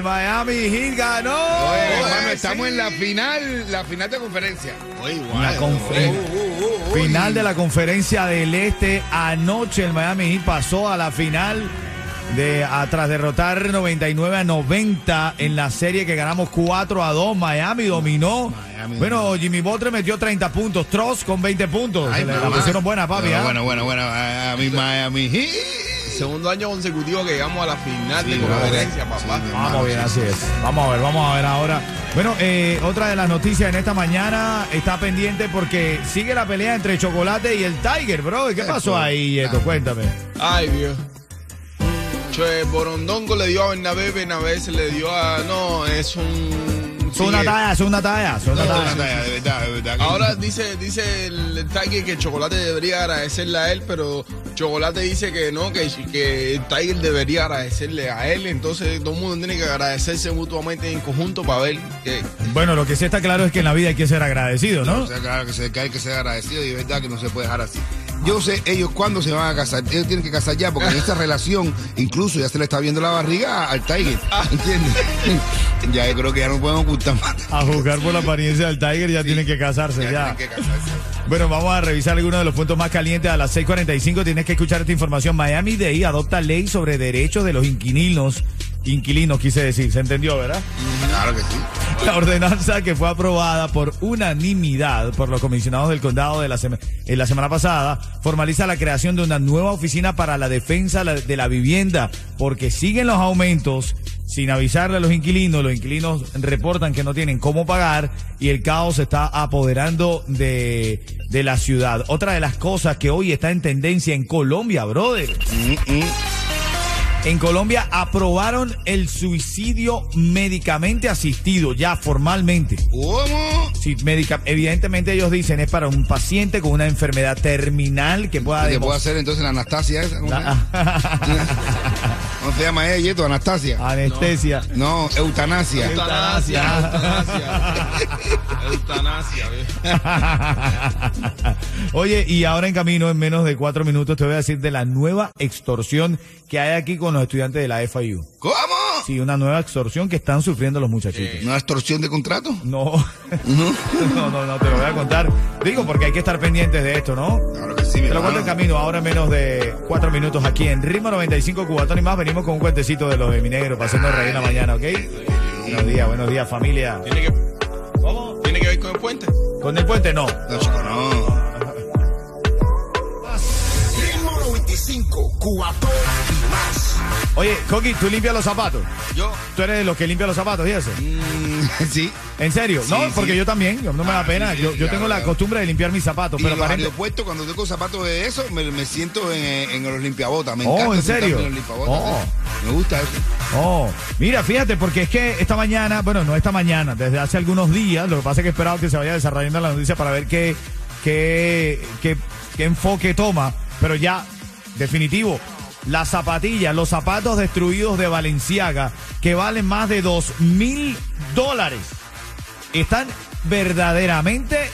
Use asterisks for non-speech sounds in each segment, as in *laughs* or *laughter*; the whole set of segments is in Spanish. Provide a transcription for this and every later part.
El Miami Heat ganó. Oye, hermano, estamos en la final, la final de conferencia. Oye, La confer- Final de la conferencia del Este. Anoche el Miami Heat pasó a la final de a- tras derrotar 99 a 90 en la serie que ganamos 4 a 2. Miami dominó. Miami bueno, Jimmy Butler metió 30 puntos. Tross con 20 puntos. Ay, Se le- la pusieron buena, papi. Bueno, ¿ah? bueno, bueno, bueno, Miami Heat. Segundo año consecutivo que llegamos a la final Sí, de conferencia, papá. Sí, Vamos bien, así es. Vamos a ver, vamos a ver ahora. Bueno, eh, otra de las noticias en esta mañana está pendiente porque sigue la pelea entre Chocolate y el Tiger, bro. ¿Qué pasó ahí, Yeto? Cuéntame. Ay, Dios. Che, Borondongo le dio a Bernabé, Bernabé se le dio a... No, es un... Son una talla, son una talla, son una talla. de verdad, de verdad. Ahora dice, dice el Tiger que Chocolate debería agradecerle a él, pero Chocolate dice que no, que, que el Tiger debería agradecerle a él. Entonces todo el mundo tiene que agradecerse mutuamente en conjunto para ver que... Bueno, lo que sí está claro es que en la vida hay que ser agradecido, ¿no? O sea, claro que, se, que hay que ser agradecido y de verdad que no se puede dejar así. Yo sé ellos cuándo se van a casar. Ellos tienen que casar ya, porque en esta *laughs* relación incluso ya se le está viendo la barriga al Tiger. ¿Entiendes? *laughs* ya yo creo que ya no podemos ocultar más. A jugar por la apariencia del Tiger ya tienen que casarse, Ya ya. tienen que casarse. Bueno, vamos a revisar algunos de los puntos más calientes. A las 6:45 tienes que escuchar esta información. Miami Dade adopta ley sobre derechos de los inquilinos. Inquilinos, quise decir. ¿Se entendió, verdad? Claro que sí. La ordenanza que fue aprobada por unanimidad por los comisionados del condado de la, sema- en la semana pasada formaliza la creación de una nueva oficina para la defensa de la vivienda porque siguen los aumentos sin avisarle a los inquilinos. Los inquilinos reportan que no tienen cómo pagar y el caos se está apoderando de, de la ciudad. Otra de las cosas que hoy está en tendencia en Colombia, brother. En Colombia aprobaron el suicidio médicamente asistido, ya formalmente. ¿Cómo? Sí, médica, evidentemente ellos dicen es para un paciente con una enfermedad terminal que pueda ¿Qué puedo demos- hacer entonces la Anastasia esa? *laughs* ¿Cómo, La- ¿Cómo se llama ella, Yeto? Anastasia. anestesia. No, eutanasia. Eutanasia, eutanasia. Eutanasia, ve. *laughs* Oye, y ahora en camino, en menos de cuatro minutos, te voy a decir de la nueva extorsión que hay aquí con los estudiantes de la FIU. ¿Cómo? Sí, una nueva extorsión que están sufriendo los muchachitos. ¿Una extorsión de contrato? No, *laughs* no, no, no, te lo voy a contar. Digo, porque hay que estar pendientes de esto, ¿no? Claro que sí, Te lo cuento en camino, ahora en menos de cuatro minutos aquí en Ritmo 95 Cubatón y más. Venimos con un cuentecito de los de mi negro, pasando reír la mañana, ¿ok? Buenos días, buenos días, familia. ¿Tiene que, ¿Tiene que ver con el puente? ¿Con el puente? No. No, chico, no. *laughs* Ritmo 95, cuatón y más. Oye, Coqui, ¿tú limpias los zapatos? Yo, ¿Tú eres de los que limpia los zapatos y eso? Mm, *laughs* sí. ¿En serio? Sí, no, sí. porque yo también, no me da Ah, pena. sí, yo yo tengo la costumbre de limpiar mis zapatos, Y pero en los aeropuertos, cuando tengo zapatos de eso, me, me siento en, en los limpiabotas. Me Oh, ¿en serio? sentarme en los limpiabotas, Oh. Me gusta eso. Oh, mira, fíjate, porque es que esta mañana, bueno, no esta mañana, desde hace algunos días, lo que pasa es que he esperado que se vaya desarrollando la noticia para ver qué, qué, qué, qué enfoque toma, pero ya, definitivo, las zapatillas, los zapatos destruidos de Valenciaga, que valen más de dos mil dólares, están verdaderamente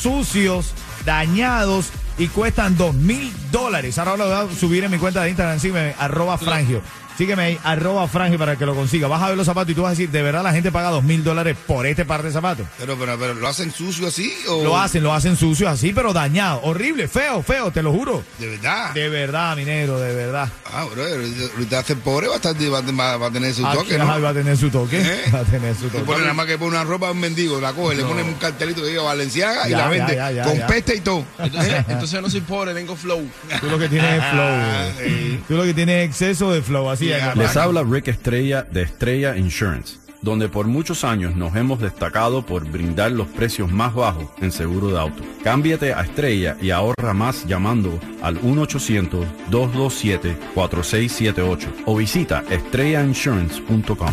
sucios, dañados y cuestan dos mil dólares. Ahora lo voy a subir en mi cuenta de Instagram, sígueme, arroba frangio. Sígueme ahí, arroba frangio para que lo consiga. Vas a ver los zapatos y tú vas a decir, ¿de verdad la gente paga dos mil dólares por este par de zapatos? Pero, pero, pero, ¿lo hacen sucio así? O... Lo hacen, lo hacen sucio así, pero dañado. Horrible, feo, feo, te lo juro. De verdad. De verdad, mi negro, de verdad. Ah, bro, ahorita hace pobre bastante va, va- va a tener su Aquí, toque, ajá, ¿no? Va a tener su toque. ¿Eh? *laughs* Va a tener su toque. pones nada más que poner una ropa a un mendigo, la coge, le pones un cartelito que diga Valenciaga y la vende ya, ya, con ya. peste y todo. entonces, *laughs* entonces no soy pobre, tengo flow. Tú lo que tienes es flow. Ah, sí. Tú lo que tienes es exceso de flow, así Les habla Rick Estrella de Estrella Insurance, donde por muchos años nos hemos destacado por brindar los precios más bajos en seguro de auto. Cámbiate a Estrella y ahorra más llamando al 1-800-227-4678 o visita estrellainsurance.com.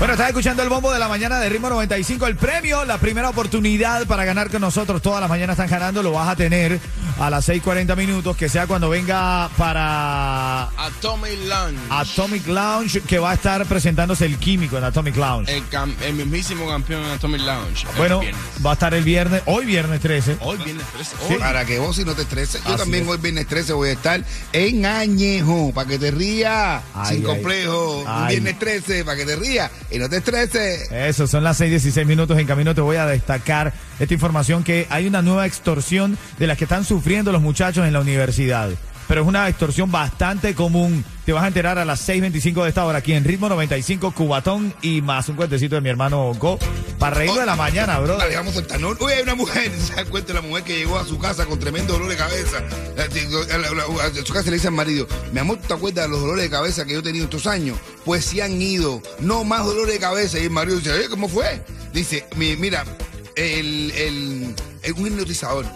Bueno, estás escuchando el bombo de la mañana de Ritmo 95. El premio, la primera oportunidad para ganar con nosotros. Todas las mañanas están ganando. Lo vas a tener a las 6:40 minutos, que sea cuando venga para Atomic Lounge. Atomic Lounge, que va a estar presentándose el químico en Atomic Lounge. El, cam- el mismísimo campeón en Atomic Lounge. Bueno, va a estar el viernes, hoy viernes 13. Hoy viernes 13. Sí. Hoy. Para que vos si no te estreses. Yo Así también es. hoy viernes 13 voy a estar en Añejo, para que te rías, Ay, sin ay. complejo. Un Ay. viernes 13, para que te rías y no te estreses. Eso, son las 6:16 minutos en camino. Te voy a destacar esta información que hay una nueva extorsión de las que están sufriendo los muchachos en la universidad. Pero es una extorsión bastante común. Te vas a enterar a las 6:25 de esta hora aquí en Ritmo 95, Cubatón y más un cuentecito de mi hermano Go. Para reír de la mañana, bro. La dejamos soltar. No, Oye, hay una mujer, *laughs* se da cuenta la mujer que llegó a su casa con tremendo dolor de cabeza. A la- a a su casa le dice al marido, mi amor, ¿tú te acuerdas de los dolores de cabeza que yo he tenido estos años? Pues sí han ido, no más dolores de cabeza. Y el marido dice, "Eh, ¿cómo fue? Dice, "Mi- mira, el, el, el- un hipnotizador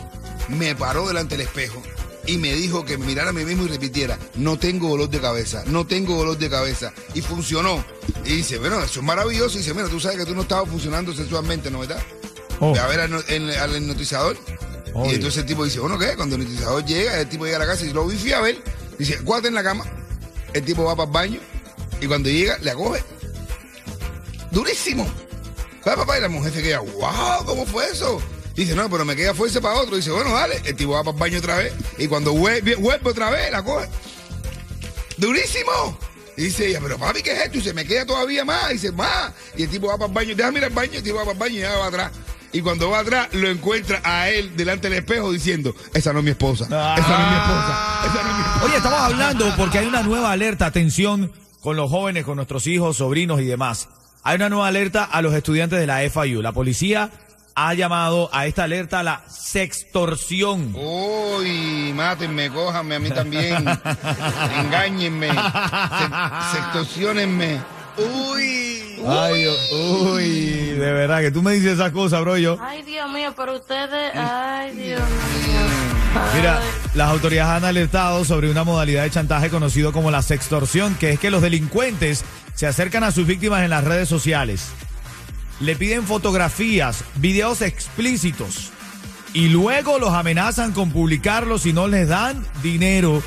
me paró delante del espejo y me dijo que mirara a mí mismo y repitiera, no tengo dolor de cabeza, no tengo dolor de cabeza. Y funcionó. Y dice, bueno, eso es maravilloso. Y dice, mira, tú sabes que tú no estabas funcionando sexualmente, ¿no verdad? Oh. Ve a ver al, en- al hipnotizador. Obvio. Y entonces el tipo dice, bueno, ¿qué? Cuando el hipnotizador llega, el tipo llega a la casa y lo fui a ver. Dice, cuate en la cama. El tipo va para el baño y cuando llega, le acoge. Durísimo. Va papá y la mujer se queda, wow, ¿cómo fue eso? Dice, no, pero me queda fuerza para otro. Dice, bueno, dale. El tipo va para el baño otra vez y cuando vuelve, vuelve otra vez, la coge. Durísimo. Y dice ella, pero papi, ¿qué es esto? Y dice, me queda todavía más. Dice, más. Y el tipo va para el baño, déjame ir al baño. El tipo va para el baño y ya va atrás. Y cuando va atrás, lo encuentra a él delante del espejo diciendo, esa no es mi esposa. Esa no es mi esposa. Esa no es mi esposa. Oye, estamos hablando porque hay una nueva alerta, atención, con los jóvenes, con nuestros hijos, sobrinos y demás. Hay una nueva alerta a los estudiantes de la FIU. La policía ha llamado a esta alerta la sextorsión. Uy, mátenme, cójanme a mí también. *laughs* Engáñenme. Se- Sextorsionenme. Uy. Ay, Dios, uy, de verdad que tú me dices esas cosas, bro, yo. Ay, Dios mío, pero ustedes, ay, Dios mío. Mira, las autoridades han alertado sobre una modalidad de chantaje conocido como la sextorsión, que es que los delincuentes se acercan a sus víctimas en las redes sociales, le piden fotografías, videos explícitos y luego los amenazan con publicarlos si no les dan dinero.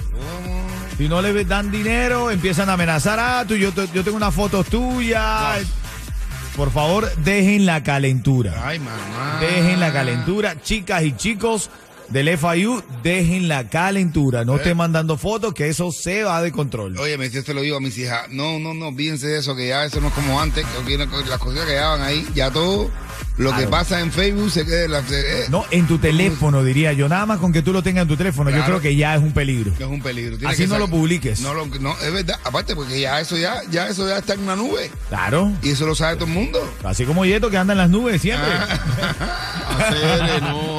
Si no les dan dinero, empiezan a amenazar, ah, tú, yo, yo tengo unas fotos tuyas. Por favor, dejen la calentura. Ay, mamá. Dejen la calentura, chicas y chicos del FIU, dejen la calentura. No estén mandando fotos, que eso se va de control. Oye, yo te lo digo a mis hijas. No, no, no, olvídense de eso, que ya eso no es como antes, que las cosas que llevaban ahí, ya todo lo que pasa en Facebook se queda en la. eh, No, en tu teléfono, diría yo. Nada más con que tú lo tengas en tu teléfono, yo creo que ya es un peligro. Es un peligro. Así que no lo publiques. No, lo- no, es verdad. Aparte, porque ya eso ya, ya eso ya está en una nube. Claro. Y eso lo sabe todo el mundo. Así como Yeto que anda en las nubes siempre. *laughs* No.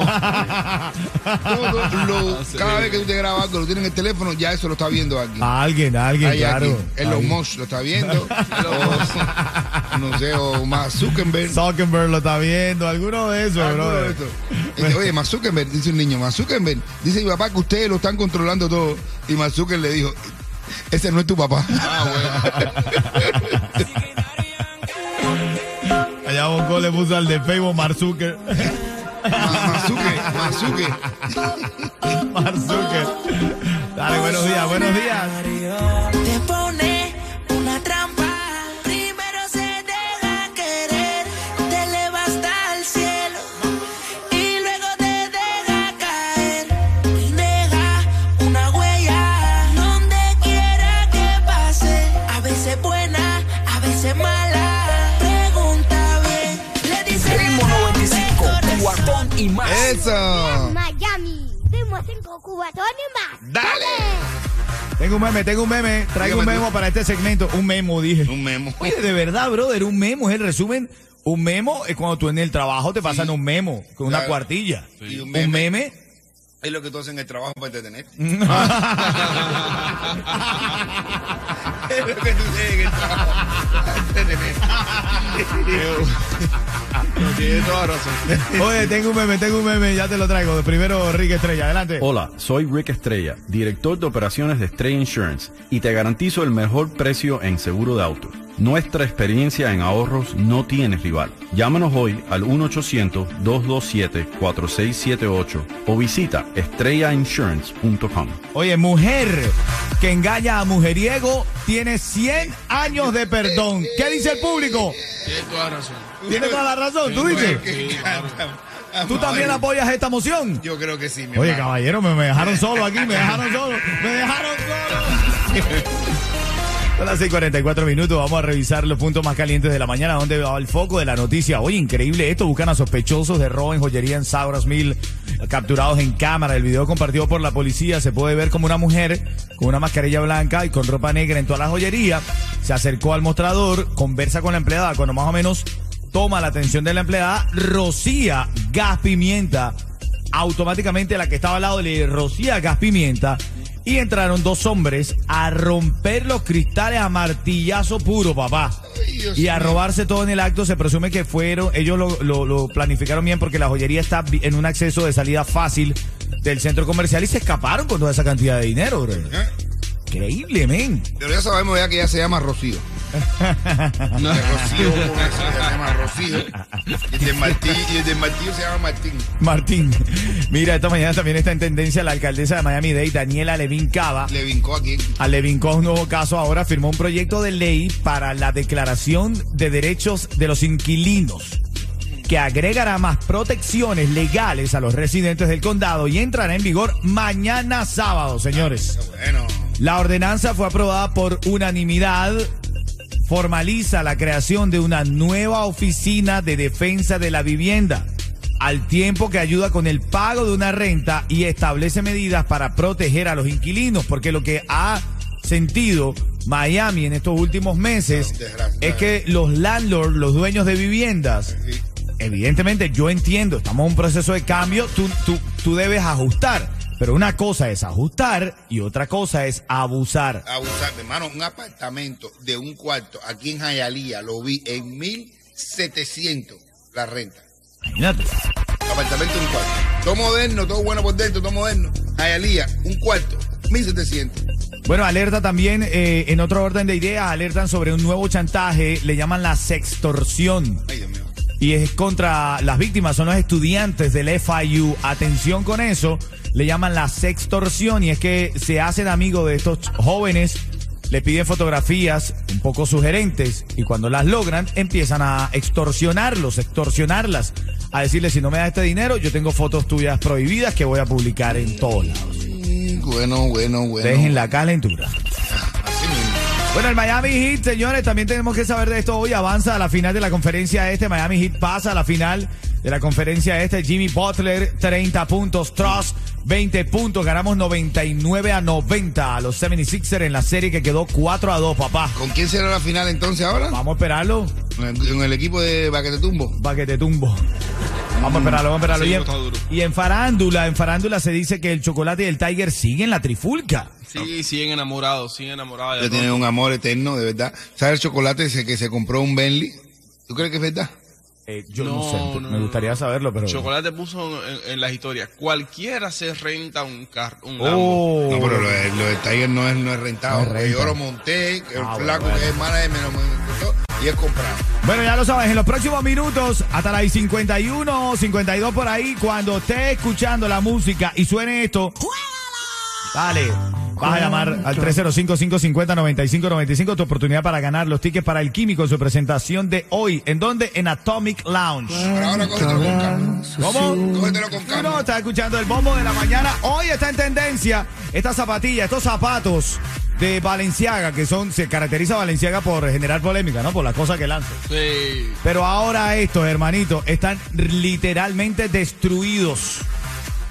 Todo lo- Ah, sí. cada vez que tú te grabas algo, lo tienes en el teléfono, ya eso lo está viendo alguien. A alguien, a alguien, Hay claro. alguien. Elon Alguien. Musk lo está viendo. *laughs* o, no sé, o más Zuckerberg. Zuckerberg lo está viendo, alguno de esos, Alguno bro. de estos. Dice, Oye, Zuckerberg, dice un niño, Mark Zuckerberg, dice mi papá que ustedes lo están controlando todo. Y Mark Zuckerberg le dijo, ese no es tu papá. *laughs* Allá Bonco le puso al de Facebook Mark Zucker. *laughs* Zuckerberg. Mark Zucker. Dale, buenos días, buenos días. Y más. Eso. Miami. Ritmo 5 cubatones más. Dale. Tengo un meme, tengo un meme. Traigo un tú. memo para este segmento. Un memo, dije. Un memo. Oye, de verdad, brother, un memo es el resumen. Un memo es cuando tú en el trabajo te pasan un memo con una Claro. cuartilla. Sí. Un Un meme. meme. Es lo que tú haces en el trabajo para entretener. *laughs* *laughs* es lo que tú haces en el trabajo para entretener. No tiene toda razón. Oye, tengo un meme, tengo un meme, ya te lo traigo. Primero, Rick Estrella, adelante. Hola, soy Rick Estrella, director de operaciones de Estrella Insurance, y te garantizo el mejor precio en seguro de auto. Nuestra experiencia en ahorros no tiene rival. Llámanos hoy al 1-800-227-4678 o visita estrellainsurance.com. Oye, mujer que engaña a mujeriego tiene 100 años de perdón. ¿Qué dice el público? Tienes toda razón. Tiene toda la razón, tú dices. ¿Tú también apoyas esta moción? Yo creo que sí, mi Oye, hermano. caballero, me, me dejaron solo aquí, me dejaron solo, me dejaron solo. Son las 6:44 minutos. Vamos a revisar los puntos más calientes de la mañana, donde va el foco de la noticia. Oye, increíble esto. Buscan a sospechosos de robo en joyería en Sauras Mill, capturados en cámara. El video compartido por la policía se puede ver como una mujer con una mascarilla blanca y con ropa negra en toda la joyería. Se acercó al mostrador, conversa con la empleada, cuando más o menos toma la atención de la empleada, rocía gas pimienta automáticamente la que estaba al lado le rocía gas pimienta y entraron dos hombres a romper los cristales a martillazo puro, papá. Y a robarse todo en el acto, se presume que fueron, ellos lo, lo- lo planificaron bien porque la joyería está en un acceso de salida fácil del centro comercial y se escaparon con toda esa cantidad de dinero, bro. Increíble, men. Pero ya sabemos ya que ya se llama Rocío. *laughs* No. De Rocío se llama Rocío. Y el de Martín, y el de Martillo se llama Martín. Martín. Mira, esta mañana también está en tendencia la alcaldesa de Miami-Dade, Daniela Levin Cava. Le vincó aquí. A Levin un nuevo caso ahora firmó un proyecto de ley para la declaración de derechos de los inquilinos que agregará más protecciones legales a los residentes del condado y entrará en vigor mañana sábado, señores. Bueno, La ordenanza fue aprobada por unanimidad. Formaliza la creación de una nueva oficina de defensa de la vivienda, al tiempo que ayuda con el pago de una renta y establece medidas para proteger a los inquilinos, porque lo que ha sentido Miami en estos últimos meses es que los landlords, los dueños de viviendas. Evidentemente yo entiendo, estamos en un proceso de cambio, tú, tú, tú debes ajustar. Pero una cosa es ajustar y otra cosa es abusar. abusar, hermano, un apartamento de un cuarto aquí en Jayalía lo vi en 1700 la renta. Imagínate. Apartamento de un cuarto. Todo moderno, todo bueno por dentro, todo moderno. Jayalía, un cuarto, 1700. Bueno, alerta también, eh, en otro orden de ideas, alertan sobre un nuevo chantaje, le llaman la sextorsión. Ay, Dios mío. Y es contra las víctimas, son los estudiantes del FIU. Atención con eso, le llaman la sextorsión y es que se hacen amigos de estos jóvenes, le piden fotografías un poco sugerentes y cuando las logran empiezan a extorsionarlos, extorsionarlas, a decirles si no me das este dinero, yo tengo fotos tuyas prohibidas que voy a publicar en todos lados. Bueno, bueno, bueno. Dejen la calentura. Bueno, el Miami Heat, señores, también tenemos que saber de esto hoy. Avanza a la final de la conferencia este. Miami Heat pasa a la final de la conferencia este. Jimmy Butler, 30 puntos. Truss, 20 puntos. Ganamos 99 a 90 a los 76ers en la serie que quedó 4 a 2, papá. ¿Con quién será la final entonces ahora? Vamos a esperarlo En el, en el equipo de Baquetetumbo. para que te tumbo. Vamos a esperarlo, vamos a esperarlo. Sí, y, en, y en farándula, en farándula se dice que el chocolate y el Tiger siguen la trifulca. Sí, siguen enamorados, siguen enamorados. Ya tienen un amor eterno, de verdad. ¿Sabes el chocolate ese que se compró un Bentley? ¿Tú crees que es verdad? Eh, yo no, No, sé, no, me gustaría saberlo, pero... Chocolate puso en, en las historias. Cualquiera se renta un carro, un. Oh. No, pero lo de, lo de Tiger no es, no es rentado. No es. Yo lo monté, el Ah, flaco bueno. que es manager me lo montó y es comprado. Bueno, ya lo sabes, en los próximos minutos, hasta las 51 o 52 por ahí, cuando estés escuchando la música y suene esto, dale, vas a llamar al 305-550-9595, tu oportunidad para ganar los tickets para el químico en su presentación de hoy. ¿En dónde? En Atomic Lounge. Pero ahora cógetelo con calma. ¿Cómo? Cógetelo con calma. no, estás escuchando el bombo de la mañana. Hoy está en tendencia esta zapatilla, estos zapatos de Valenciaga, que son, se caracteriza Valenciaga por generar polémica, ¿no? Por las cosas que lanzan. Sí. Pero ahora estos, hermanitos, están literalmente destruidos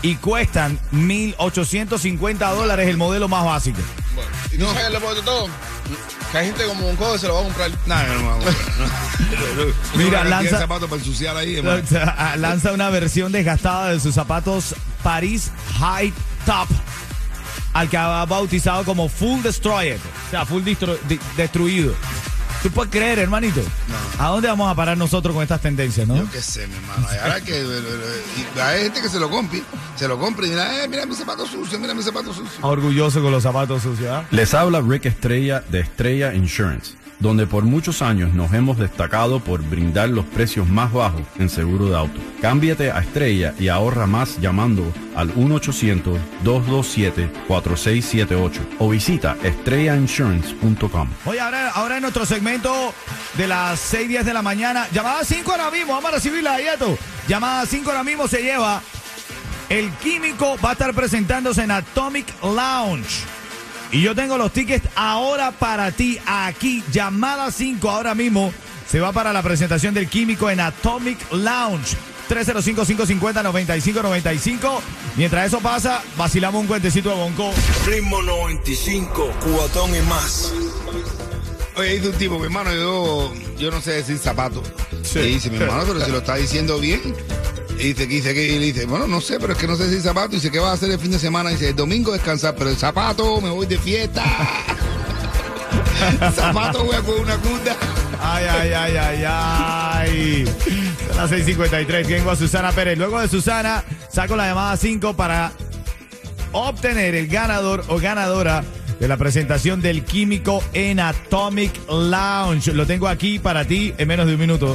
y cuestan 1.850 dólares el modelo más básico. Bueno, ¿Y tú sabes lo peor de todo? Que hay gente como un codo se lo va a comprar. No, no, no, no, no. *laughs* Mira, lanza- zapatos para ensuciar ahí, *laughs* hermano. Lanza una versión desgastada de sus zapatos Paris High Top, al que ha bautizado como Full Destroyed, o sea, full di- destruido. ¿Tú puedes creer, hermanito? ¿A dónde vamos a parar nosotros con estas tendencias, no? Yo qué sé, mi hermano. Ahora que y hay gente que se lo compre, se lo compre y mira, eh, mira mi zapato sucio, mira mi zapato sucio. Orgulloso con los zapatos sucios, ¿ah? Les habla Rick Estrella de Estrella Insurance. Donde por muchos años nos hemos destacado por brindar los precios más bajos en seguro de auto. Cámbiate a Estrella y ahorra más llamando al 1-800-227-4678 o visita estrellainsurance.com. Oye, ahora, ahora en nuestro segmento de las 6:10 de la mañana, llamada 5 ahora mismo, vamos a recibirla ahí, Eto. Llamada 5 ahora mismo se lleva. El químico va a estar presentándose en Atomic Lounge. Y yo tengo los tickets ahora para ti, aquí, llamada 5 ahora mismo. Se va para la presentación del químico en Atomic Lounge. 305-550-9595. Mientras eso pasa, vacilamos un cuentecito de Bonco. Ritmo 95, cubatón y más. Oye, dice un tipo, mi hermano, yo, yo no sé decir zapato. Y dice, mi hermano, pero si lo está diciendo bien. Y dice, dice, y dice, bueno, no sé, pero es que no sé decir zapato. Dice, ¿qué vas a hacer el fin de semana? Dice, el domingo descansar, pero el zapato, me voy de fiesta. *laughs* zapato, voy a coger una cunda. Ay, ay, ay, ay, ay. Son las 6:53. Tengo a Susana Pérez. Luego de Susana, saco la llamada 5 para obtener el ganador o ganadora de la presentación del químico en Atomic Lounge. Lo tengo aquí para ti en menos de un minuto.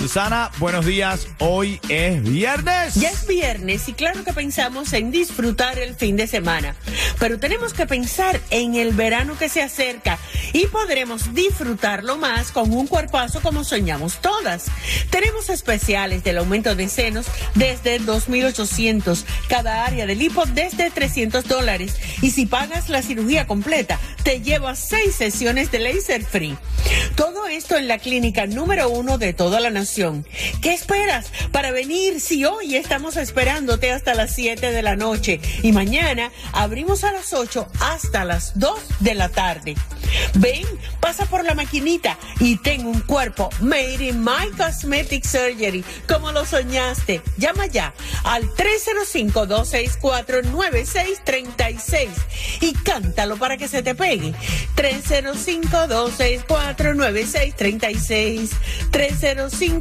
Susana, buenos días. Hoy es viernes. Ya es viernes y claro que pensamos en disfrutar el fin de semana, pero tenemos que pensar en el verano que se acerca y podremos disfrutarlo más con un cuerpazo como soñamos todas. Tenemos especiales del aumento de senos desde 2.800, cada área del hipo desde 300 dólares y si pagas la cirugía completa te llevas seis sesiones de laser free. Todo esto en la clínica número uno de toda la nación. ¿Qué esperas para venir si hoy estamos esperándote hasta las 7 de la noche y mañana abrimos a las 8 hasta las 2 de la tarde? Ven, pasa por la maquinita y ten un cuerpo made in my cosmetic surgery, como lo soñaste. Llama ya al 305-264-9636 y cántalo para que se te pegue. 305-264-9636.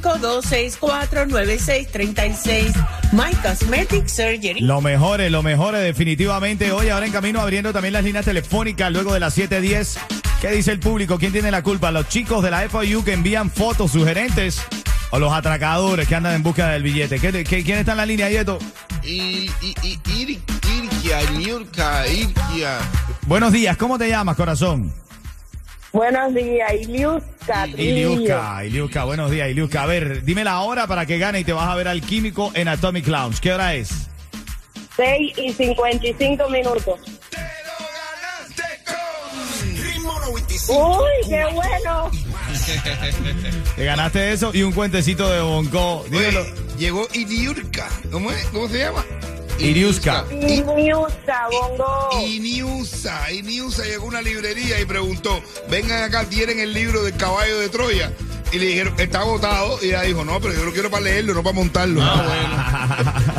305-264-9636. My Cosmetic Surgery. Lo mejores, lo mejores definitivamente. Hoy ahora en camino abriendo también las líneas telefónicas luego de las 7.10. ¿Qué dice el público? ¿Quién tiene la culpa? ¿Los chicos de la FIU que envían fotos sugerentes? ¿O los atracadores que andan en busca del billete? ¿Qué, qué- quién está en la línea, Yeto? Y, y, Irkia. Buenos días, ¿cómo te llamas, corazón? Buenos días, Iliuska. Iliuska, Iliuska, buenos días, Iliuska. A ver, dime la hora para que gane y te vas a ver al químico en Atomic Lounge. ¿Qué hora es? 6 y 55 minutos. Ritmo 95. Uy, qué bueno. *laughs* Te ganaste eso y un cuentecito de Bonco. Dímelo. Oye, llegó Iliurka. ¿Cómo es? ¿Cómo se llama? Iliuska. Iliuska, bongo. Iniusa, Iniusa llegó a una librería y preguntó, vengan acá, tienen el libro del caballo de Troya. Y le dijeron, está agotado. Y ella dijo, no, pero yo lo quiero para leerlo, no para montarlo. Ah, bueno.